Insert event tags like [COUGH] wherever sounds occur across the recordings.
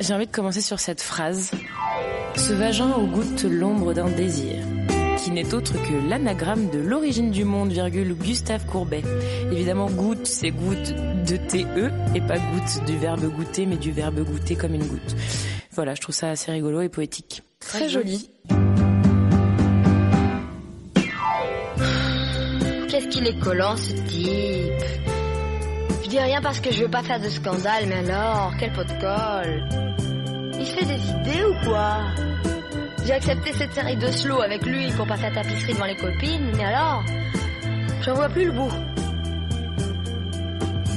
J'ai envie de commencer sur cette phrase. Ce vagin où goûte l'ombre d'un désir, qui n'est autre que l'anagramme de l'origine du monde, virgule Gustave Courbet. Évidemment, goutte, c'est goutte de TE, et pas goutte du verbe goûter, mais du verbe goûter comme une goutte. Voilà, je trouve ça assez rigolo et poétique. Très joli. Qu'est-ce qu'il est collant ce type? Je dis rien parce que je veux pas faire de scandale, mais alors, quel pot de colle Il fait des idées ou quoi? J'ai accepté cette série de slow avec lui pour pas faire tapisserie devant les copines, mais alors J'en vois plus le bout.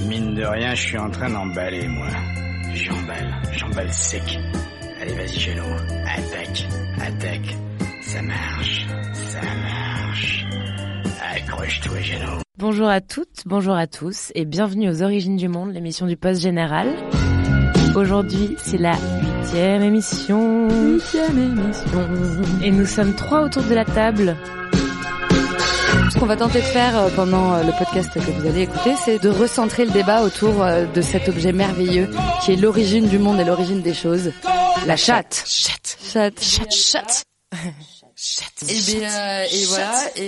Mine de rien, je suis en train d'emballer, moi. J'emballe, j'emballe sec. Allez, vas-y, Géno. Attaque, attaque. Ça marche, ça marche. Accroche-toi, Géno. Bonjour à toutes, bonjour à tous et bienvenue aux Origines du Monde, l'émission du Poste Général. Aujourd'hui, c'est la huitième émission. Huitième émission. Et nous sommes trois autour de la table. Ce qu'on va tenter de faire euh, pendant euh, le podcast que vous allez écouter, c'est de recentrer le débat autour euh, de cet objet merveilleux qui est l'origine du monde et l'origine des choses. La chatte. Chatte. Chatte. Chatte. Chatte. Et, bien, euh, et voilà. Et,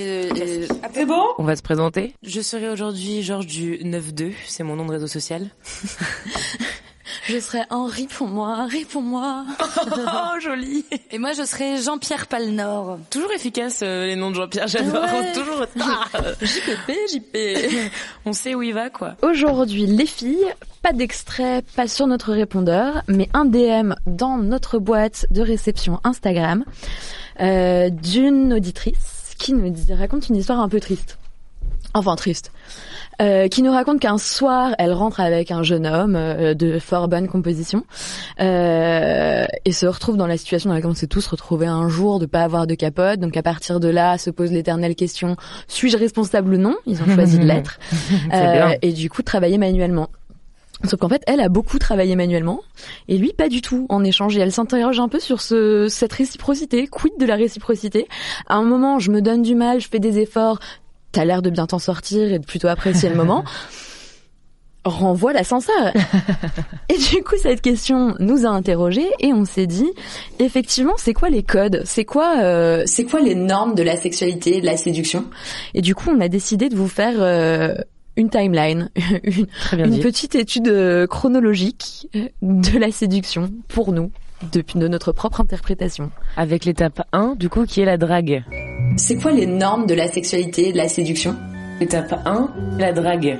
et- C'est bon? On va se présenter. Je serai aujourd'hui Georges du 9-2, c'est mon nom de réseau social. [LAUGHS] je serai Henri pour moi, réponds-moi. Oh, [LAUGHS] [LAUGHS] joli Et moi, je serai Jean-Pierre Palnor. Toujours efficace euh, les noms de Jean-Pierre, j'adore. Ouais. Toujours retenir. JPP, JP. On sait où il va, quoi. Aujourd'hui, les filles, pas d'extrait, pas sur notre répondeur, mais un DM dans notre boîte de réception Instagram euh, d'une auditrice qui nous raconte une histoire un peu triste. Enfin, triste. Euh, qui nous raconte qu'un soir, elle rentre avec un jeune homme euh, de fort bonne composition euh, et se retrouve dans la situation dans laquelle on s'est tous retrouvés un jour de pas avoir de capote. Donc à partir de là, se pose l'éternelle question suis-je responsable ou non? Ils ont choisi de [LAUGHS] l'être. Euh, et du coup de travailler manuellement. Sauf qu'en fait, elle a beaucoup travaillé manuellement et lui pas du tout en échange. Et elle s'interroge un peu sur ce, cette réciprocité. Quid de la réciprocité À un moment, je me donne du mal, je fais des efforts. T'as l'air de bien t'en sortir et de plutôt apprécier le moment. [LAUGHS] Renvoie l'ascenseur. [LAUGHS] et du coup, cette question nous a interrogés et on s'est dit, effectivement, c'est quoi les codes? C'est quoi, euh, c'est quoi les normes de la sexualité, de la séduction? Et du coup, on a décidé de vous faire euh, une timeline, [LAUGHS] une, petite étude euh, chronologique euh, de la séduction pour nous, depuis de notre propre interprétation. Avec l'étape 1, du coup, qui est la drague. C'est quoi les normes de la sexualité, de la séduction? Étape 1, la drague.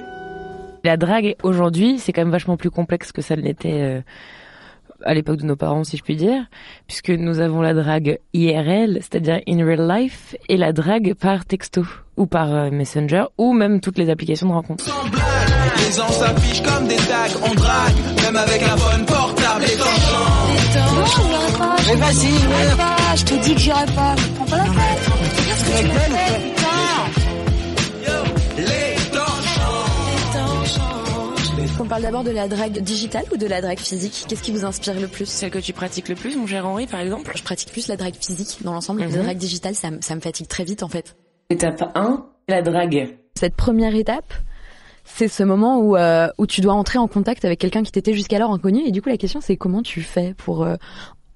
La drague, aujourd'hui, c'est quand même vachement plus complexe que ça l'était euh, à l'époque de nos parents, si je puis dire, puisque nous avons la drague IRL, c'est-à-dire in real life, et la drague par texto, ou par euh, Messenger, ou même toutes les applications de rencontre. Sans blague, les gens s'affichent comme des tags, on drague, même avec la bonne portable et Mais vas-y, je te dis que j'irai pas. Prends pas la tête. On parle d'abord de la drague digitale ou de la drague physique? Qu'est-ce qui vous inspire le plus? Celle que tu pratiques le plus, mon cher Henri, par exemple? Je pratique plus la drague physique dans l'ensemble. Mhm. La drague digitale, ça, me- ça me fatigue très vite en fait. Étape 1, la drague. Cette première étape, c'est ce moment où, euh, où tu dois entrer en contact avec quelqu'un qui t'était jusqu'alors inconnu. Et du coup, la question, c'est comment tu fais pour euh,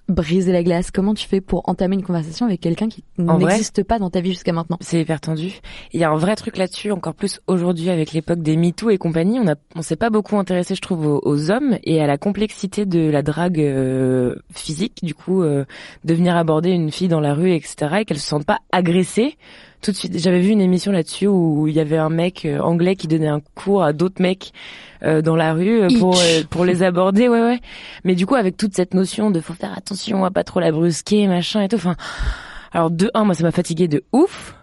briser la glace Comment tu fais pour entamer une conversation avec quelqu'un qui n'existe pas dans ta vie jusqu'à maintenant? C'est hyper tendu. Il y a un vrai truc là-dessus, encore plus aujourd'hui avec l'époque des MeToo et compagnie. On a, on s'est pas beaucoup intéressé, je trouve, aux, aux hommes et à la complexité de la drague euh, physique. Du coup, euh, de venir aborder une fille dans la rue, etc., et qu'elle se sente pas agressée. Tout de suite, j'avais vu une émission là-dessus où il y avait un mec euh, anglais qui donnait un cours à d'autres mecs euh, dans la rue euh, pour euh, pour les aborder, ouais ouais. Mais du coup, avec toute cette notion de faut faire attention à pas trop la brusquer, machin et tout. Enfin, alors de un, moi ça m'a fatigué de ouf.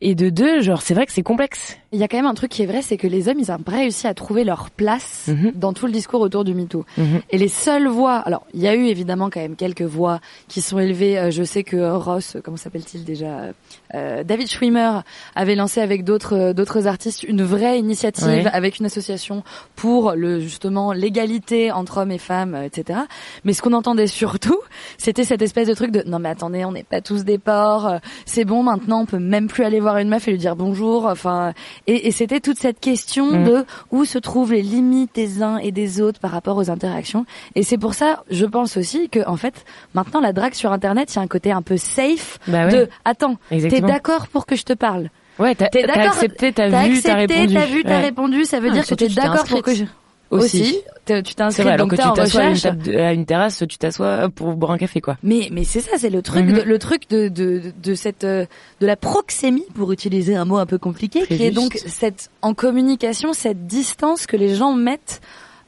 Et de deux, genre c'est vrai que c'est complexe. Il y a quand même un truc qui est vrai, c'est que les hommes, ils ont pas réussi à trouver leur place Mhm. dans tout le discours autour du MeToo. Mhm. Et les seules voix, alors il y a eu évidemment quand même quelques voix qui sont élevées. Euh, je sais que Ross, comment s'appelle-t-il déjà, euh, David Schwimmer avait lancé avec d'autres euh, d'autres artistes une vraie initiative Ouais. avec une association pour le justement l'égalité entre hommes et femmes, euh, etc. Mais ce qu'on entendait surtout, [LAUGHS] c'était cette espèce de truc de non mais attendez, on n'est pas tous des porcs, euh, c'est bon maintenant on peut même plus aller voir une meuf et lui dire bonjour. Enfin et, et c'était toute cette question Mm. de où se trouvent les limites des uns et des autres par rapport aux interactions. Et c'est pour ça, je pense aussi que en fait, maintenant la drague sur Internet, il y a un côté un peu safe Bah ouais. de attends, t'es d'accord pour que je te parle? Ouais, t'as accepté, t'as T'as vu, t'as accepté, répondu. t'as vu, t'as Ouais. répondu. Ça veut Ah, dire que t'es d'accord pour que je... aussi, tu t'inscris vrai, alors que tu t'assois à à une terrasse, tu t'assois pour boire un café, quoi. Mais mais c'est ça, c'est le truc, Mhm. de, le truc de de de cette euh, de la proxémie pour utiliser un mot un peu compliqué, Très qui est donc cette en communication cette distance que les gens mettent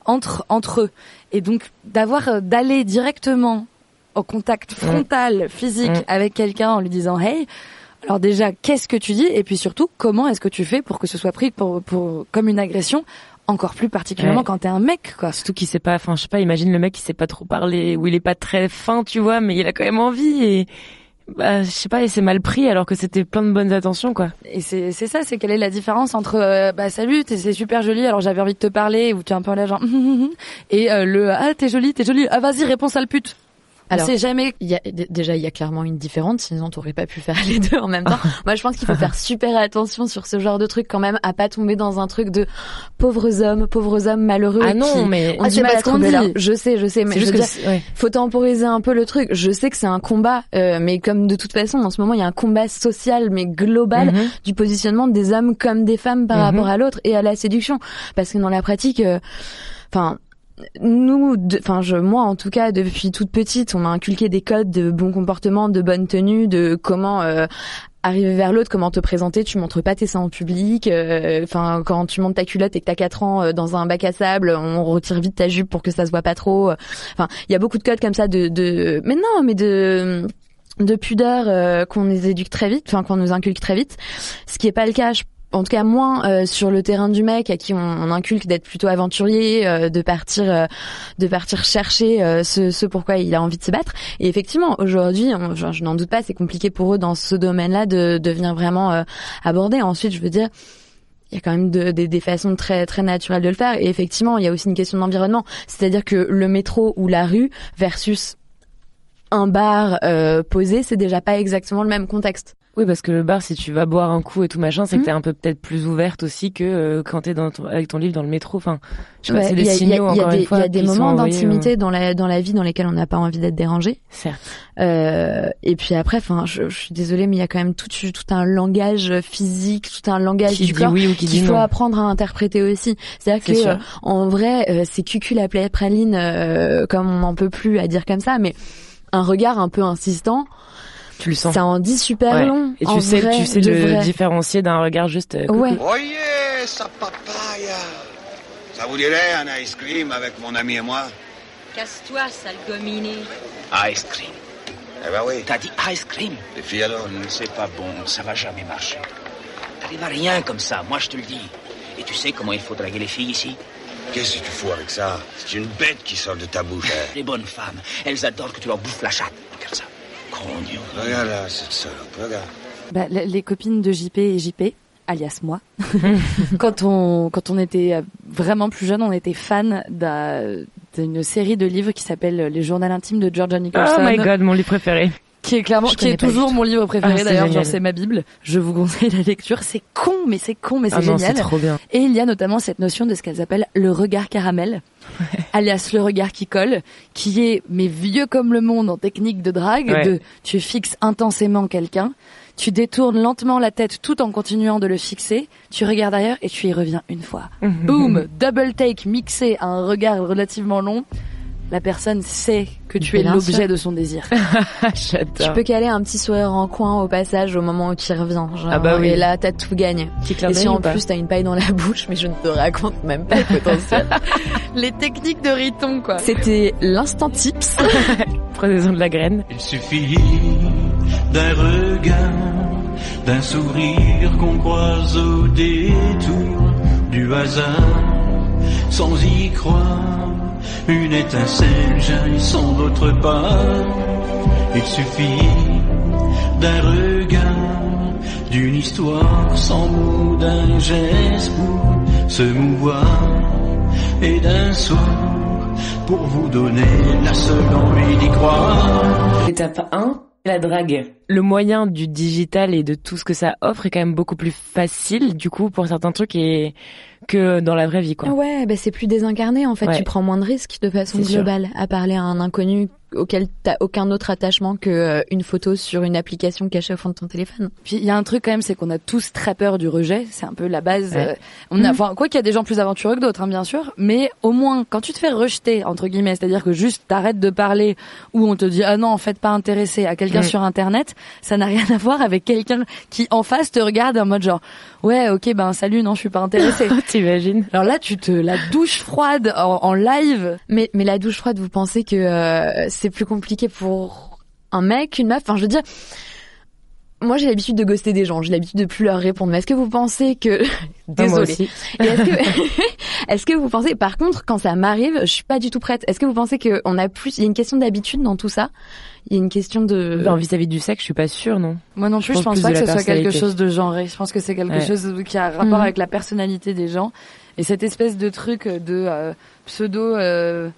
entre entre eux. Et donc d'avoir euh, d'aller directement au contact frontal physique Mhm. avec quelqu'un en lui disant hey alors déjà qu'est-ce que tu dis? Et puis surtout comment est-ce que tu fais pour que ce soit pris pour pour comme une agression encore plus particulièrement Ouais. quand t'es un mec quoi Surtout qu'il sait pas, enfin, je sais pas, imagine le mec qui sait pas trop parler, ou il est pas très fin, tu vois, mais il a quand même envie et, bah, je sais pas, il s'est mal pris alors que c'était plein de bonnes attentions, quoi. Et c'est c'est ça, c'est quelle est la différence entre euh, bah salut, t'es c'est super joli, alors j'avais envie de te parler ou tu es un peu là genre [LAUGHS] et euh, le ah t'es jolie, t'es jolie, ah vas-y réponds sale pute. Alors, c'est jamais y a, déjà, il y a clairement une différence, sinon t'aurais pas pu faire [LAUGHS] les deux en même temps. Moi, je pense qu'il faut faire super attention sur ce genre de truc quand même, à pas tomber dans un truc de pauvres hommes, pauvres hommes malheureux. Ah non, mais ont Ah, c'est mal pas à ce qu'on dit. Je sais, je sais, mais je veux dire, ouais. faut temporiser un peu le truc. Je sais que c'est un combat, euh, mais comme de toute façon, en ce moment, il y a un combat social, mais global, Mhm. du positionnement des hommes comme des femmes par Mhm. rapport à l'autre et à la séduction. Parce que dans la pratique, euh, enfin. Nous, enfin je, moi en tout cas, depuis toute petite, on m'a inculqué des codes de bon comportement, de bonne tenue, de comment euh, arriver vers l'autre, comment te présenter. Tu montres pas tes seins en public. euh, Enfin, quand tu montes ta culotte et que t'as 4 ans euh, dans un bac à sable, on retire vite ta jupe pour que ça se voit pas trop. Enfin, il y a beaucoup de codes comme ça de, de... mais non, mais de de pudeur euh, qu'on nous éduque très vite, enfin qu'on nous inculque très vite, ce qui est pas le cas. je- en tout cas, moins euh, sur le terrain du mec à qui on, inculque d'être plutôt aventurier, euh, de partir, euh, de partir chercher ce, ce pourquoi il a envie de se battre. Et effectivement, aujourd'hui, je, n'en doute pas, c'est compliqué pour eux dans ce domaine-là de, de venir vraiment aborder. Ensuite, je veux dire, il y a quand même de- des- des façons très très naturelles de le faire. Et effectivement, il y a aussi une question d'environnement, c'est-à-dire que le métro ou la rue versus un bar euh, posé, c'est déjà pas exactement le même contexte. Oui, parce que le bar, si tu vas boire un coup et tout machin, c'est Mhm. que t'es un peu peut-être plus ouverte aussi que euh, quand t'es dans ton- avec ton livre dans le métro. Enfin, je sais pas, Ouais, c'est il y a- signaux il y a encore des- une fois. Il y a des moments envoyés, d'intimité euh, dans la dans la vie dans lesquels on n'a pas envie d'être dérangé. Certes. Euh, et puis après, enfin, je, je suis désolée, mais il y a quand même tout tout un langage physique, tout un langage Qui du dit corps oui ou qu'il faut non. apprendre à interpréter aussi. C'est-à-dire C'est que euh, en vrai, euh, c'est cucul à praline euh, comme on n'en peut plus à dire comme ça, mais un regard un peu insistant, Tu le sens. ça en dit super Ouais. long. Et en tu sais, vrai, tu sais le vrai. différencier d'un regard juste. euh, coucou. Ouais. Voyez sa papaya. Ça vous dirait un ice cream avec mon ami et moi Casse-toi, sale gominé. Ice cream. Eh ben oui. T'as dit ice cream Les filles alors C'est pas bon, ça va jamais marcher. T'arrives à rien comme ça, moi je te le dis. Et tu sais comment il faut draguer les filles ici? Qu'est-ce que tu fous avec ça? C'est une bête qui sort de ta bouche. hein. [LAUGHS] Les bonnes femmes, elles adorent que tu leur bouffes la chatte. Grognon. Regarde là, cette salope, regarde. Bah, les copines de JP et JP, alias moi, [LAUGHS] quand on quand on était euh, vraiment plus jeune, on était fan d'un- d'une série de livres qui s'appelle Les Journaux intimes de Georgia Nicholson, Oh my god, mon livre préféré. Qui est clairement Je qui est toujours mon livre préféré Ah, c'est d'ailleurs, genre c'est ma bible. Je vous conseille la lecture, c'est con mais c'est con mais c'est Ah non, c'est génial. trop bien. Et il y a notamment cette notion de ce qu'elles appellent le regard caramel, alias le regard qui colle, qui est mais vieux comme le monde en technique de drague, Ouais. de tu fixes intensément quelqu'un, tu détournes lentement la tête tout en continuant de le fixer, tu regardes ailleurs et tu y reviens une fois. [LAUGHS] Boom, double take mixé à un regard relativement long. La personne sait que tu es l'objet de son désir. [LAUGHS] Tu peux caler un petit sourire en coin au passage au moment où tu y reviens. genre, Ah bah oui. Et là, t'as tout gagné. Et si en plus t'as une paille dans la [LAUGHS] bouche, mais je ne te raconte même pas le [LAUGHS] potentiel. Les techniques de Riton, quoi. C'était l'instant tips. Prenez-en de la graine. Il suffit d'un regard d'un sourire qu'on croise au détour du hasard, sans y croire. Une étincelle jaillit sans d'autre part. Il suffit d'un regard, d'une histoire sans mots, d'un geste pour se mouvoir et d'un soir pour vous donner la seule envie d'y croire. Étape 1, la drague. Le moyen du digital et de tout ce que ça offre est quand même beaucoup plus facile, du coup, pour certains trucs et que dans la vraie vie, quoi. Ouais, bah c'est plus désincarné, en fait. Ouais. Tu prends moins de risques de façon sûr. globale à parler à un inconnu auquel t'as aucun autre attachement que euh, une photo sur une application cachée au fond de ton téléphone. Puis il y a un truc quand même, c'est qu'on a tous très peur du rejet. C'est un peu la base. Ouais. euh, on a, enfin, quoi qu'il y a des gens plus aventureux que d'autres, hein, bien sûr. Mais au moins, quand tu te fais rejeter entre guillemets, c'est-à-dire que juste t'arrêtes de parler ou on te dit ah non en fait pas intéressé à quelqu'un Mm. sur internet, ça n'a rien à voir avec quelqu'un qui en face te regarde en mode genre ouais ok ben salut non je suis pas intéressé. [LAUGHS] T'imagines Alors là tu te la douche froide en, en live. Mais, mais la douche froide, vous pensez que euh, c'est plus compliqué pour un mec, une meuf Enfin, je veux dire, moi j'ai l'habitude de ghoster des gens, j'ai l'habitude de plus leur répondre. Mais est-ce que vous pensez que... [LAUGHS] Désolée. Est-ce que, [LAUGHS] [LAUGHS] est-ce que vous pensez, par contre, quand ça m'arrive, je suis pas du tout prête. Est-ce que vous pensez qu'on a plus, il y a une question d'habitude dans tout ça? Il y a une question de. En vis-à-vis du sexe, je suis pas sûre, non. Moi non plus, je pense pense plus pas que ce soit quelque chose de genré. Je pense que c'est quelque Ouais. chose qui a rapport Mhm. avec la personnalité des gens et cette espèce de truc de euh, pseudo. euh,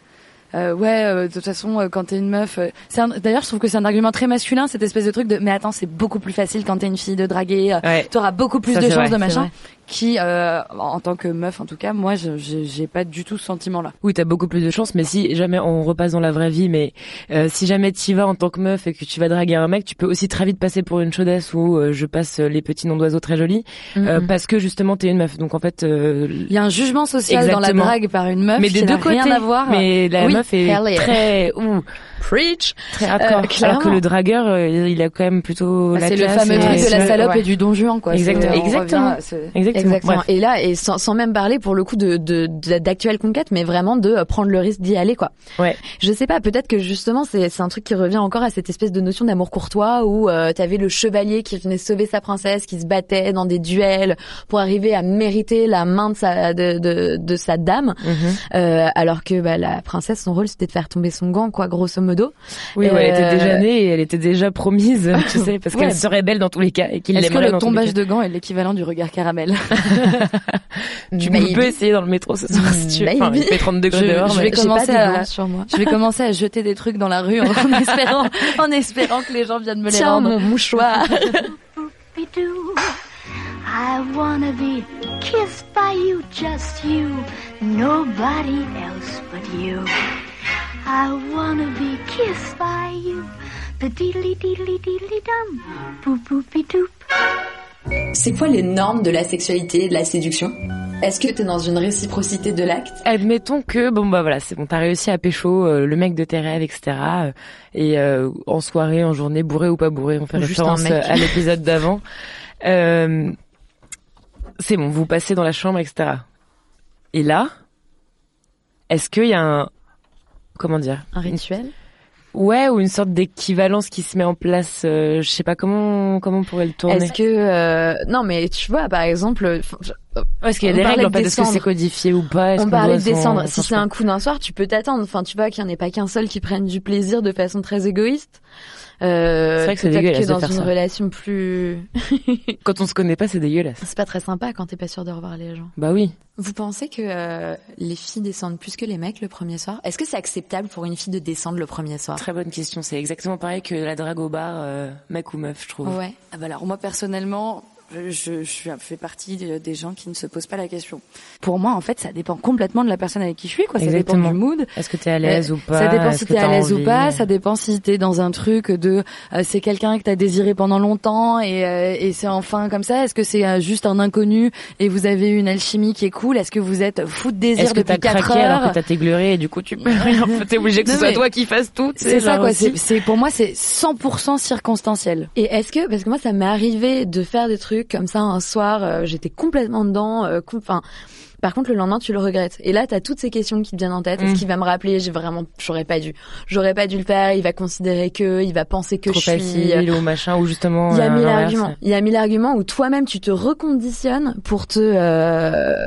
euh, ouais, euh, de toute façon, euh, quand t'es une meuf, euh, c'est un- d'ailleurs, je trouve que c'est un argument très masculin, cette espèce de truc de. Mais attends, c'est beaucoup plus facile quand t'es une fille de draguer. euh, Ouais. T'auras beaucoup plus Ça, de chances vrai, de machin. Qui, euh, en tant que meuf, en tout cas, moi, je- j'ai j'ai pas du tout ce sentiment-là. Oui, t'as beaucoup plus de chance, mais si jamais on repasse dans la vraie vie, mais euh, si jamais t'y vas en tant que meuf et que tu vas draguer un mec, tu peux aussi très vite passer pour une chaudesse où euh, je passe euh, les petits noms d'oiseaux très jolis, euh, Mhm. parce que justement t'es une meuf. Donc en fait, euh, Il y a un jugement social dans la drague par une meuf mais qui des deux n'a côtés. rien à voir. Mais la Oui, meuf est très [LAUGHS] ouh, Preach très hardcore, alors que le dragueur, euh, il a quand même plutôt Bah, la c'est le classe fameux truc de la salope Ouais. et du don juan, quoi. Exactement. Exactement. Exactement. Bref. Et là, et sans, sans même parler pour le coup de de- d'actuelles conquêtes, mais vraiment de euh, prendre le risque d'y aller, quoi. Ouais. Je sais pas, peut-être que justement c'est c'est un truc qui revient encore à cette espèce de notion d'amour courtois où euh, t'avais le chevalier qui venait sauver sa princesse, qui se battait dans des duels pour arriver à mériter la main de sa de de, de sa dame, Mhm. euh, alors que bah, la princesse son rôle c'était de faire tomber son gant, quoi, grosso modo. Oui, ouais, elle Euh, était déjà née et elle était déjà promise, [LAUGHS] tu [LAUGHS] sais, parce Ouais. qu'elle serait belle dans tous les cas et qu'il Est-ce que le tombage de gants est l'équivalent du regard caramel? [LAUGHS] Tu Maybe. peux essayer dans le métro ce soir si tu veux. Enfin, il fait 30 degrés Je- dehors, je vais commencer à- gants sur moi. Je vais commencer à jeter des trucs dans la rue en, [LAUGHS] en espérant, en espérant que les gens viennent me les Tiens rendre. mon mouchoir. [LAUGHS] I wanna be kissed by you, just you, nobody else but you. I wanna be kissed by you, the diddly diddly diddly dum, boop boopy doop. C'est quoi les normes de la sexualité et de la séduction? Est-ce que t'es dans une réciprocité de l'acte? Admettons que bon bah voilà c'est bon t'as réussi à pécho euh, le mec de tes rêves etc euh, et euh, en soirée en journée bourré ou pas bourré on fait juste référence euh, à l'épisode d'avant euh, c'est bon vous passez dans la chambre etc et là est-ce qu'il y a un comment dire? Un rituel? Ouais ou une sorte d'équivalence qui se met en place euh, je sais pas comment comment on pourrait le tourner. Est-ce que euh, non mais tu vois par exemple est-ce qu'il y a des règles en de fait est-ce que c'est codifié ou pas? On parlait de descendre. Si c'est un coup d'un soir, tu peux t'attendre. Enfin, tu vois qu'il n'y en ait pas qu'un seul qui prenne du plaisir de façon très égoïste. Euh, C'est vrai que c'est dégueulasse que de dans faire une ça. relation plus, [LAUGHS] quand on se connaît pas c'est dégueulasse c'est pas très sympa quand t'es pas sûr de revoir les gens. bah oui Vous pensez que euh, les filles descendent plus que les mecs le premier soir? Est-ce que c'est acceptable pour une fille de descendre le premier soir? Très bonne question. C'est exactement pareil que la drague au bar, euh, mec ou meuf, je trouve. Ouais. Ah bah alors moi personnellement, je, je, fais partie des gens qui ne se posent pas la question. Pour moi, en fait, ça dépend complètement de la personne avec qui je suis, quoi. Ça Exactement. dépend du mood. Est-ce que t'es à l'aise Euh, ou pas? Ça dépend Est-ce si t'es à l'aise ou pas. Ça dépend si t'es dans un truc de euh, c'est quelqu'un que t'as désiré pendant longtemps et, euh, et c'est enfin comme ça. Est-ce que c'est euh, juste un inconnu et vous avez une alchimie qui est cool? Est-ce que vous êtes fou de désir Est-ce que depuis t'as 4 craqué heures alors que t'as t'égleuré et du coup tu peux rien T'es obligé que ce soit toi qui fasses tout. C'est ça quoi. c'est- pour moi c'est 100% circonstanciel. Et est-ce que parce que moi ça m'est arrivé de faire des trucs comme ça un soir, euh, j'étais complètement dedans, euh, com- enfin Par contre, le lendemain, tu le regrettes. Et là, t'as toutes ces questions qui te viennent en tête. Est-ce Mm. qu'il va me rappeler J'ai vraiment, j'aurais pas dû. J'aurais pas dû le faire. Il va considérer que, il va penser que Trop je suis. facile ou machin ou justement. Il y a euh, mille arguments. Il y a mille arguments où toi-même tu te reconditionnes pour te euh,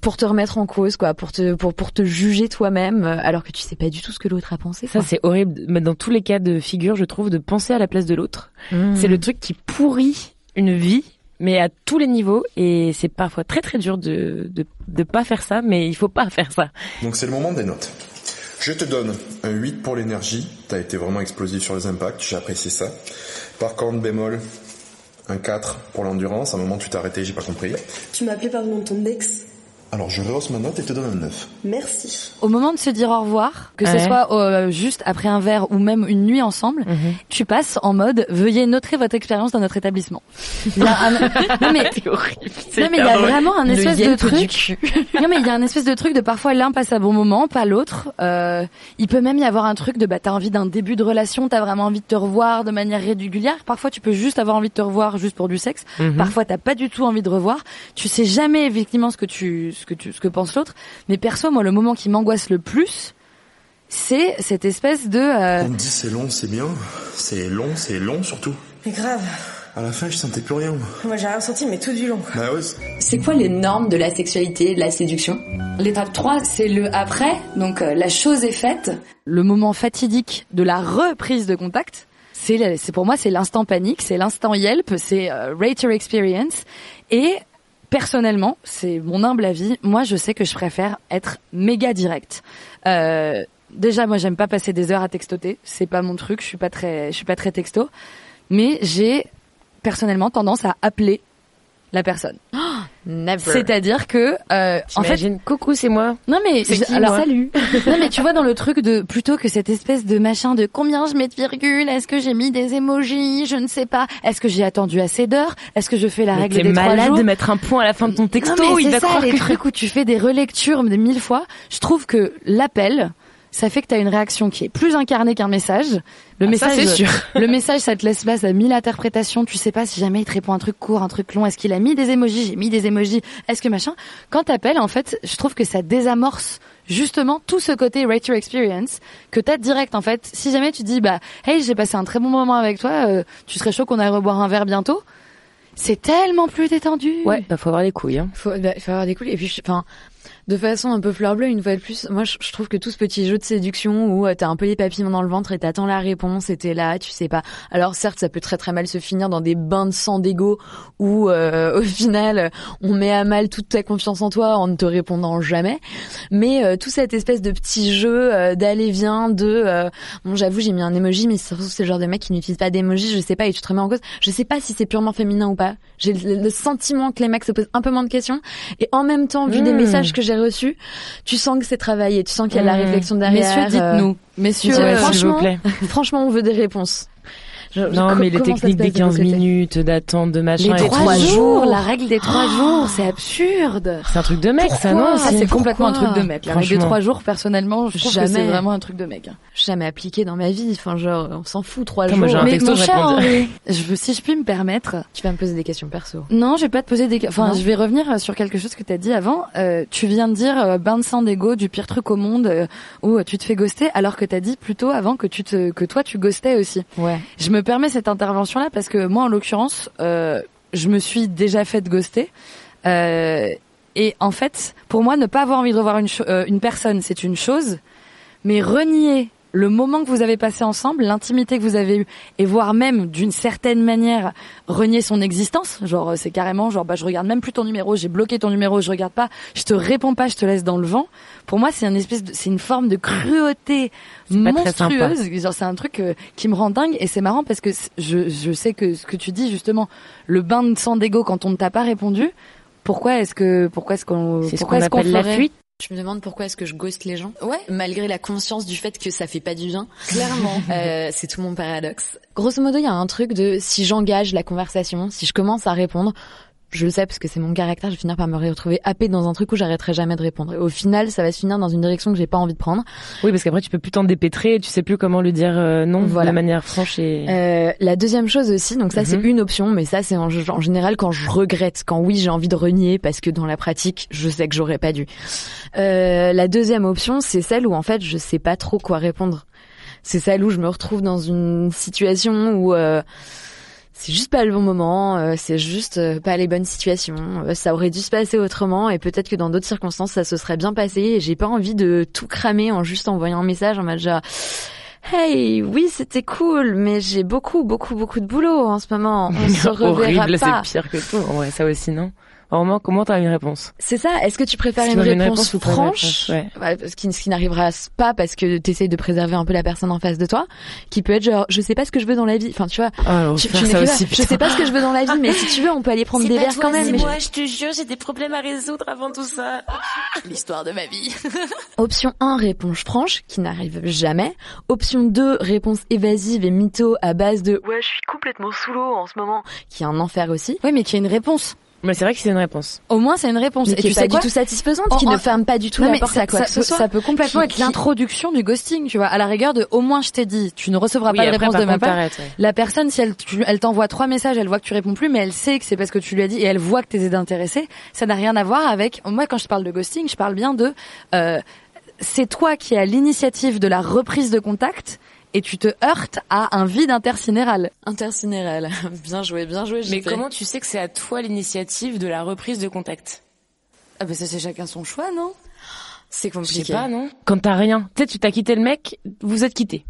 pour te remettre en cause, quoi, pour te pour pour te juger toi-même, euh, alors que tu sais pas du tout ce que l'autre a pensé. Ça c'est horrible. Mais dans tous les cas de figure, je trouve de penser à la place de l'autre. Mmh. C'est le truc qui pourrit une vie, mais à tous les niveaux. Et c'est parfois très très dur de de de pas faire ça, mais il faut pas faire ça. Donc c'est le moment des notes. Je te donne un 8 pour l'énergie, t'as été vraiment explosif sur les impacts, j'ai apprécié ça. Par contre, bémol, un 4 pour l'endurance, à un moment tu t'es arrêté, j'ai pas compris. Tu m'as appelé par le nom de ton ex. Alors je rehausse ma note et te donne un 9. Merci. Au moment de se dire au revoir, que Ouais. ce soit euh, juste après un verre ou même une nuit ensemble, Mhm. tu passes en mode veuillez noter votre expérience dans notre établissement. Il y a un- Non mais [LAUGHS] horrible. non mais il y a vraiment un espèce de truc. [LAUGHS] non mais il y a un espèce de truc de parfois l'un passe à bon moment, pas l'autre. Euh, il peut même y avoir un truc de bah t'as envie d'un début de relation, t'as vraiment envie de te revoir de manière régulière. Parfois tu peux juste avoir envie de te revoir juste pour du sexe. Mhm. Parfois t'as pas du tout envie de revoir. Tu sais jamais effectivement ce que tu ce que tu ce que pense l'autre. Mais perso moi le moment qui m'angoisse le plus, c'est cette espèce de euh, On me dit c'est long, c'est bien. C'est long, c'est long surtout. Mais grave. À la fin, je sentais plus rien. moi. Moi j'ai rien senti, mais tout du long. Bah ouais, c'est- quoi les normes de la sexualité, de la séduction? L'étape 3, c'est le après, donc euh, la chose est faite. le moment fatidique de la reprise de contact. C'est pour moi c'est l'instant panique, c'est l'instant Yelp, c'est euh, rate your experience et personnellement, c'est mon humble avis, moi je sais que je préfère être méga direct. Euh, déjà moi j'aime pas passer des heures à textoter, c'est pas mon truc, je suis pas très je suis pas très texto, mais j'ai personnellement tendance à appeler la personne. C'est-à-dire que euh, en fait T'imagines, coucou, c'est moi. non mais C'est je- qui, alors salut. [LAUGHS] non mais tu vois dans le truc de plutôt que cette espèce de machin de combien je mets de virgule, est-ce que j'ai mis des emojis, je ne sais pas, est-ce que j'ai attendu assez d'heures, est-ce que je fais la Mais règle des trois malade jours? de mettre un point à la fin de ton texto. non, mais il c'est va ça, les que trucs [LAUGHS] où tu fais des relectures de mille fois. Je trouve que l'appel, ça fait que tu as une réaction qui est plus incarnée qu'un message. Le Ah, ça, message, c'est sûr. le message, ça te laisse place à mille interprétations. Tu sais pas si jamais il te répond un truc court, un truc long. Est-ce qu'il a mis des emojis J'ai mis des emojis. Est-ce que machin? Quand t'appelles, en fait, je trouve que ça désamorce justement tout ce côté rate your experience que t'as direct en fait. Si jamais tu dis bah hey j'ai passé un très bon moment avec toi, euh, tu serais chaud qu'on aille reboire un verre bientôt? C'est tellement plus détendu. Ouais, bah faut avoir les couilles. Hein. Faut, bah, faut avoir des couilles. Et puis, je- enfin, de façon un peu fleur bleue, une fois de plus, moi, je, je trouve que tout ce petit jeu de séduction où euh, t'as un peu les papillons dans le ventre et t'attends la réponse et t'es là, tu sais pas. Alors, certes, ça peut très très mal se finir dans des bains de sang d'ego où, euh, [LAUGHS] au final, on met à mal toute ta confiance en toi en ne te répondant jamais. Mais euh, tout cette espèce de petit jeu euh, d'aller-vient, de, euh, bon, j'avoue, j'ai mis un emoji, mais surtout c'est le genre de mec qui n'utilise pas d'emoji, je sais pas, et tu te remets en cause. Je sais pas si c'est purement féminin ou pas. J'ai le, le sentiment que les mecs se posent un peu moins de questions. Et en même temps, vu des Mmh. messages que j'ai reçus, tu sens que c'est travaillé, tu sens qu'il y a de la Mmh. réflexion derrière. Messieurs, dites-nous. euh, Messieurs, euh, franchement, vous plaît. franchement, on veut des réponses. Je- Non, mais les techniques des passe de votre 15 côté minutes d'attente, de machin. Les trois jours, la règle des trois jours, c'est absurde. C'est un truc de mec, ça, Pourquoi non aussi c'est complètement un truc de mec. La règle des trois jours, personnellement, je trouve que c'est Jamais. vraiment un truc de mec. Jamais appliqué dans ma vie. Enfin, genre, on s'en fout trois jours. moi, j'ai un Mais texto, mon je cher [LAUGHS] je veux, si je puis me permettre, Tu vas me poser des questions perso. non, je vais pas te poser des. Enfin, Non. je vais revenir sur quelque chose que tu as dit avant. Euh, tu viens de dire euh, bain de sang d'ego du pire truc au monde euh, où tu te fais ghoster, alors que tu as dit plutôt avant que tu te que toi tu ghostais aussi. Ouais. Je me permets cette intervention là parce que moi en l'occurrence, euh, je me suis déjà fait ghoster. Euh, et en fait, pour moi, ne pas avoir envie de revoir une, euh, une personne, c'est une chose, mais renier le moment que vous avez passé ensemble, l'intimité que vous avez eue, et voire même d'une certaine manière renier son existence, genre euh, c'est carrément genre bah je regarde même plus ton numéro, j'ai bloqué ton numéro, je regarde pas, je te réponds pas, je te laisse dans le vent. Pour moi, c'est une espèce c'est une forme de cruauté monstrueuse. Genre c'est un truc euh, qui me rend dingue et c'est marrant parce que je je sais que ce que tu dis justement, le bain de sang d'ego quand on ne t'a pas répondu. Pourquoi est-ce que pourquoi est-ce qu'on C'est ce pourquoi qu'on appelle la ferait- fuite. Je me demande pourquoi est-ce que je ghost les gens Ouais. malgré la conscience du fait que ça fait pas du bien. Clairement. [LAUGHS] Euh, c'est tout mon paradoxe. Grosso modo, il y a un truc de si j'engage la conversation, si je commence à répondre, je le sais parce que c'est mon caractère, je vais finir par me retrouver happée dans un truc où j'arrêterai jamais de répondre. Et au final, ça va se finir dans une direction que j'ai pas envie de prendre. Oui, parce qu'après tu peux plus t'en dépêtrer, tu sais plus comment le dire euh, non Voilà. de manière franche et. Euh, la deuxième chose aussi, donc ça c'est Mhm. une option, mais ça c'est en, en général quand je regrette, quand oui j'ai envie de renier parce que dans la pratique je sais que j'aurais pas dû. Euh, la deuxième option c'est celle où en fait je sais pas trop quoi répondre. C'est celle où je me retrouve dans une situation où euh, c'est juste pas le bon moment, euh, c'est juste euh, pas les bonnes situations, euh, ça aurait dû se passer autrement et peut-être que dans d'autres circonstances ça se serait bien passé et j'ai pas envie de tout cramer en juste envoyant un message en mode genre Hey, oui, c'était cool, mais j'ai beaucoup, beaucoup, beaucoup de boulot en ce moment. On [LAUGHS] se reverra Horrible, pas. c'est pire que tout. Vrai, ça aussi non? Vraiment, comment t'as une réponse? C'est ça. Est-ce que tu préfères Tu une réponse, une franche, réponse, ouais. Ouais, ce qui, ce qui n'arrivera pas parce que t'essayes de préserver un peu la personne en face de toi, qui peut être genre, je sais pas ce que je veux dans la vie. Enfin, tu vois, Oh, tu, faire tu ça aussi, je sais pas ce que je veux dans la vie, mais si tu veux, on peut aller prendre des verres quand même. mais je- je te jure, j'ai des problèmes à résoudre avant tout ça. [LAUGHS] L'histoire de ma vie. [LAUGHS] Option 1, réponse franche, qui n'arrive jamais. Option 2, réponse évasive et mytho à base de ouais, je suis complètement sous l'eau en ce moment, qui est un enfer aussi. Oui, mais qui a une réponse. Mais c'est vrai que c'est une réponse. Au moins, c'est une réponse. Mais Et qui tu sais pas du tout satisfaisante, En- qui en- ne ferme pas du tout Non, la mais porte ça, à quoi ça que ce peut- soit. Ça peut complètement Qui- être qui- l'introduction du ghosting, tu vois. À la rigueur de, au moins, je t'ai dit, tu ne recevras Oui, pas de après, réponse de ma part. ouais. La personne, si elle, tu- elle t'envoie trois messages, elle voit que tu réponds plus, mais elle sait que c'est parce que tu lui as dit et elle voit que t'es d'intéressé. Ça n'a rien à voir avec, moi, quand je parle de ghosting, je parle bien de, euh, c'est toi qui as l'initiative de la reprise de contact et tu te heurtes à un vide intercinéral. Intercinéral. [LAUGHS] Bien joué, bien joué. Mais comment tu sais que c'est à toi l'initiative de la reprise de contact Ah ben ça c'est chacun son choix, non? C'est Je compliqué. sais pas, non? Quand t'as rien, tu sais, tu t'as quitté le mec, vous êtes quitté.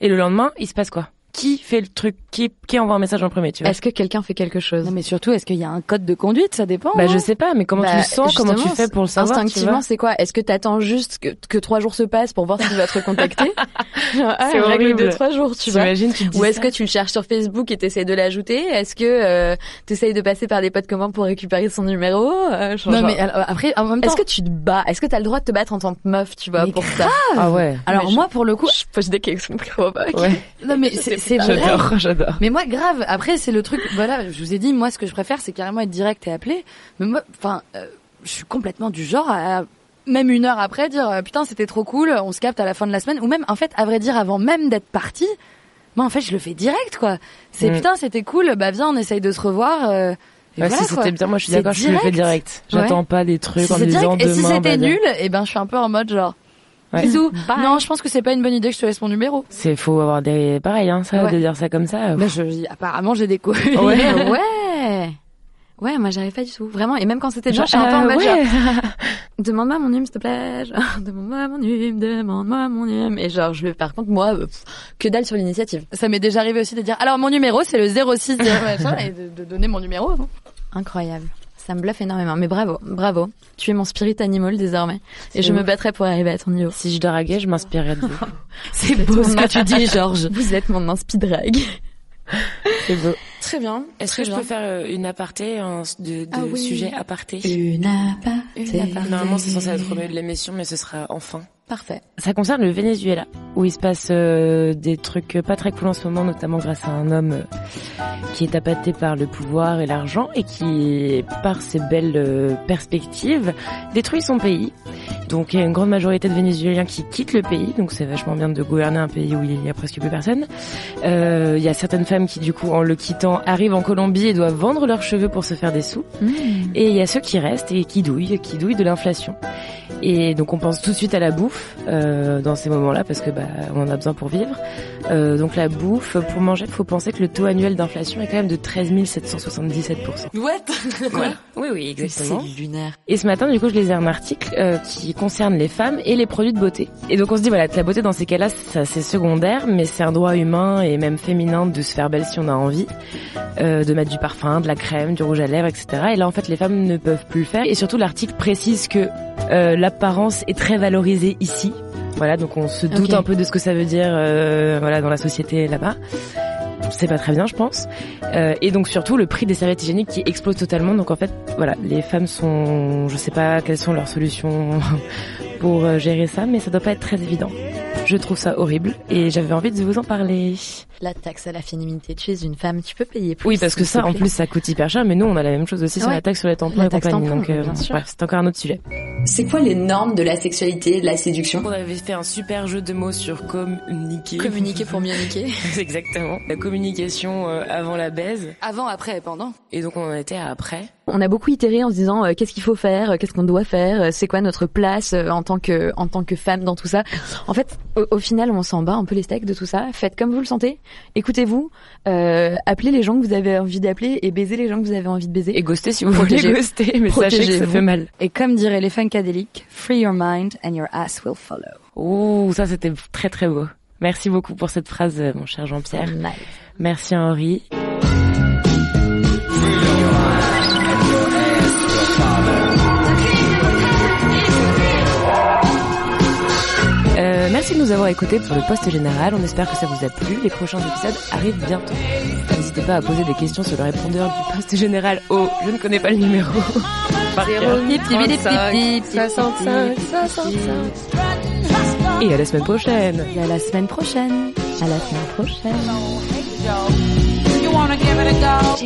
Et le lendemain, il se passe quoi? Qui fait le truc? Qui, qui envoie un message en premier, tu vois? Est-ce que quelqu'un fait quelque chose? Non mais surtout, est-ce qu'il y a un code de conduite? Ça dépend. Bah hein. je sais pas, mais comment tu Bah, le sens Comment tu fais pour le savoir Instinctivement, c'est quoi? Est-ce que t'attends juste que, que trois jours se passent pour voir s'il va te recontacter? [LAUGHS] Ah, C'est règle horrible. de trois jours, tu vois. Tu te dis Ou est-ce que tu le cherches sur Facebook et t'essayes de l'ajouter? Est-ce que euh, t'essayes de passer par des potes communs pour récupérer son numéro? Euh, genre- Non mais alors, après, en même temps. Est-ce que tu te bats? Est-ce que t'as le droit de te battre en tant que meuf, tu vois, Mais pour ça? Ah ouais. Alors Mais je- moi pour le coup, Je pose des questions non mais c'est c'est. J'adore, j'adore. Mais moi grave. Après c'est le truc. Voilà, je vous ai dit moi ce que je préfère c'est carrément être direct et appeler. Mais moi, enfin, euh, je suis complètement du genre à même une heure après dire euh, putain c'était trop cool, on se capte à la fin de la semaine ou même en fait à vrai dire avant même d'être parti. Moi en fait je le fais direct quoi. C'est Mm. putain c'était cool, bah viens on essaye de se revoir. euh, et Ouais, voilà, si c'était bien, moi je suis d'accord, je le fais direct. J'attends Ouais. pas des trucs Si en me disant direct, et si demain. c'était bah, nul, et ben je suis un peu en mode genre Ouais. bisous. Non, je pense que c'est pas une bonne idée que je te laisse mon numéro. C'est faut avoir des pareil hein, ça Ouais. de dire ça comme ça. Bah, je, apparemment j'ai des couilles. Ouais. [LAUGHS] ouais. Ouais, moi j'arrive pas du tout, vraiment. Et même quand c'était Genre, je suis un peu en euh, mode ouais. [LAUGHS] demande-moi mon nume s'il te plaît, demande-moi mon nume, demande-moi mon nume. Et genre, je par contre, moi, euh, pff, que dalle sur l'initiative. Ça m'est déjà arrivé aussi de dire alors mon numéro c'est le 06 [LAUGHS] machin, et de, de donner mon numéro. hein. Incroyable. Ça me bluffe énormément. Mais bravo, bravo. Tu es mon spirit animal désormais. Et je me battrai pour arriver à ton niveau. Si je draguais, je m'inspirerais de vous. [LAUGHS] C'est beau ce que tu dis, Georges. [LAUGHS] Vous êtes mon inspi drag. C'est beau. Très bien. Est-ce que je peux faire euh, une aparté, un de, de Ah oui. sujet aparté? Une aparté. Normalement, c'est censé être au milieu de l'émission, mais ce sera enfin. Ça concerne le Venezuela, où il se passe euh, des trucs pas très cool en ce moment, notamment grâce à un homme euh, qui est appâté par le pouvoir et l'argent et qui, par ses belles euh, perspectives, détruit son pays. Donc il y a une grande majorité de Vénézuéliens qui quittent le pays, donc c'est vachement bien de gouverner un pays où il y a presque plus personne. Euh, Il y a certaines femmes qui, du coup, en le quittant, arrivent en Colombie et doivent vendre leurs cheveux pour se faire des sous. Et il y a ceux qui restent et qui douillent, qui douillent de l'inflation. Et donc on pense tout de suite à la bouffe euh, dans ces moments-là parce que bah on en a besoin pour vivre. Euh, donc la bouffe, pour manger, il faut penser que le taux annuel d'inflation est quand même de 13 777 What? Ouais. [LAUGHS] Oui, oui, exactement. C'est lunaire. Et ce matin, du coup, je lisais un article euh, qui concerne les femmes et les produits de beauté. Et donc on se dit, voilà, la beauté dans ces cas-là, c'est secondaire, mais c'est un droit humain et même féminin de se faire belle si on a envie, euh, de mettre du parfum, de la crème, du rouge à lèvres, etc. Et là, en fait, les femmes ne peuvent plus le faire. Et surtout, l'article précise que euh, l'apparence est très valorisée ici. Voilà, donc on se doute un peu de ce que ça veut dire, euh, voilà, dans la société là-bas. C'est pas très bien, je pense. Euh, et donc surtout le prix des serviettes hygiéniques qui explose totalement. Donc en fait, voilà, les femmes sont, je sais pas quelles sont leurs solutions [LAUGHS] pour euh, gérer ça, mais ça doit pas être très évident. Je trouve ça horrible et j'avais envie de vous en parler. La taxe à la féminité, tu es une femme, tu peux payer plus. Oui, parce que ça, en plus, ça coûte hyper cher, mais nous, on a la même chose aussi sur Ouais. la taxe sur les tampons La et taxe compagnie. tampon, donc, euh, bien sûr. bref, c'est encore un autre sujet. C'est quoi les normes de la sexualité et de la séduction? On avait fait un super jeu de mots sur communiquer. Communiquer pour mieux niquer. [LAUGHS] [LAUGHS] Exactement. La communication euh, avant la baise. Avant, après et pendant. Et donc, on en était à après. On a beaucoup itéré en se disant euh, qu'est-ce qu'il faut faire, euh, qu'est-ce qu'on doit faire, euh, c'est quoi notre place euh, en tant que en tant que femme dans tout ça? En fait, au, au final, on s'en bat un peu les steaks de tout ça. Faites comme vous le sentez. Écoutez-vous, euh, appelez les gens que vous avez envie d'appeler et baisez les gens que vous avez envie de baiser. Et ghostez si vous voulez ghoster, mais sachez que ça fait mal. Et comme diraient les funkadéliques, free your mind and your ass will follow. Ouh, ça c'était très très beau. Merci beaucoup pour cette phrase, euh, mon cher Jean-Pierre. Merci Henri. Merci de nous avoir écoutés pour le poste général. On espère que ça vous a plu. Les prochains épisodes arrivent bientôt. N'hésitez pas à poser des questions sur le répondeur du poste général au je ne connais pas le numéro. Par cœur. 65, 65, 65. Et à la semaine prochaine. Et à la semaine prochaine. À la semaine prochaine. You wanna give it a go?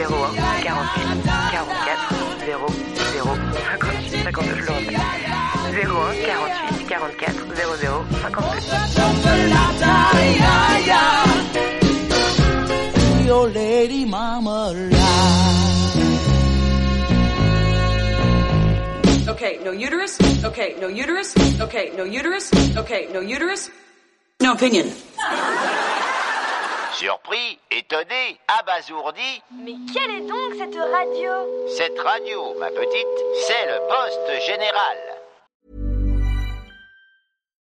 01 48 44 0 0 58 52 je le répète 01 48 44 00 52 Your lady mama. Okay, no uterus. Okay, no uterus. Okay, no uterus. Okay, no uterus. No opinion. Surpris, étonné, abasourdi, Mais quelle est donc cette radio? Cette radio, ma petite, c'est le poste général.